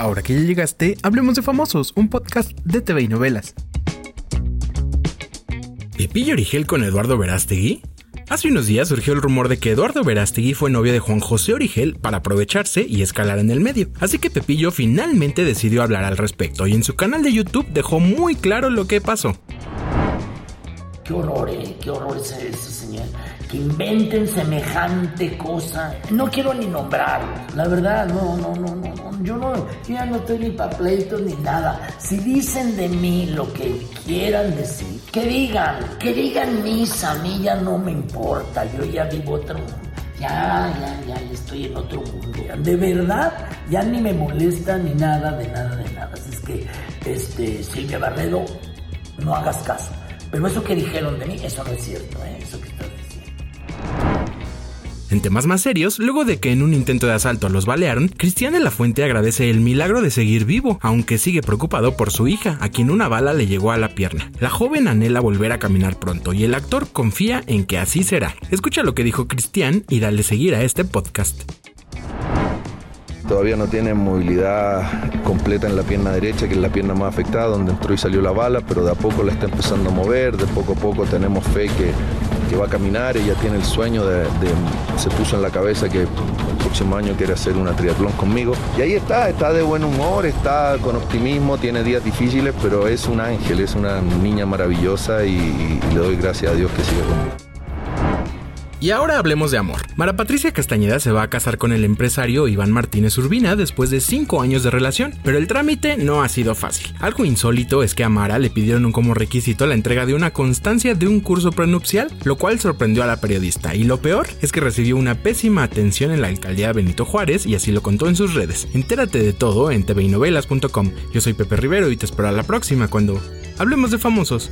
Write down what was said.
Ahora que ya llegaste, hablemos de Famosos, un podcast de TV y novelas. ¿Pepillo Origel con Eduardo Verástegui? Hace unos días surgió el rumor de que Eduardo Verástegui fue novio de Juan José Origel para aprovecharse y escalar en el medio. Así que Pepillo finalmente decidió hablar al respecto y en su canal de YouTube dejó muy claro lo que pasó. Qué horror, eh, qué horror es eso, señor. Que inventen semejante cosa. No quiero ni nombrarlo. La verdad, no, no, no, no. Yo no, ya no estoy ni para pleitos ni nada. Si dicen de mí lo que quieran decir, que digan, que digan misa, a mí ya no me importa. Yo ya vivo otro mundo. Ya, ya, ya, ya estoy en otro mundo. De verdad, ya ni me molesta ni nada, de nada, de nada. Así es que, este, Silvia Barredo, no hagas caso. Pero eso que dijeron de mí, eso no es cierto, ¿eh? Eso que estás diciendo. En temas más serios, luego de que en un intento de asalto los balearon, Cristian de la Fuente agradece el milagro de seguir vivo, aunque sigue preocupado por su hija, a quien una bala le llegó a la pierna. La joven anhela volver a caminar pronto y el actor confía en que así será. Escucha lo que dijo Cristian y dale seguir a este podcast. Todavía no tiene movilidad completa en la pierna derecha, que es la pierna más afectada, donde entró y salió la bala, pero de a poco la está empezando a mover, de poco a poco tenemos fe que, que va a caminar, ella tiene el sueño de, se puso en la cabeza que el próximo año quiere hacer una triatlón conmigo. Y ahí está, está de buen humor, está con optimismo, tiene días difíciles, pero es un ángel, es una niña maravillosa y, y le doy gracias a Dios que siga conmigo. Y ahora hablemos de amor. Mara Patricia Castañeda se va a casar con el empresario Iván Martínez Urbina después de 5 años de relación, pero el trámite no ha sido fácil. Algo insólito es que a Mara le pidieron como requisito la entrega de una constancia de un curso prenupcial, lo cual sorprendió a la periodista. Y lo peor es que recibió una pésima atención en la alcaldía Benito Juárez y así lo contó en sus redes. Entérate de todo en tvinovelas.com. Yo soy Pepe Rivero y te espero a la próxima cuando hablemos de famosos.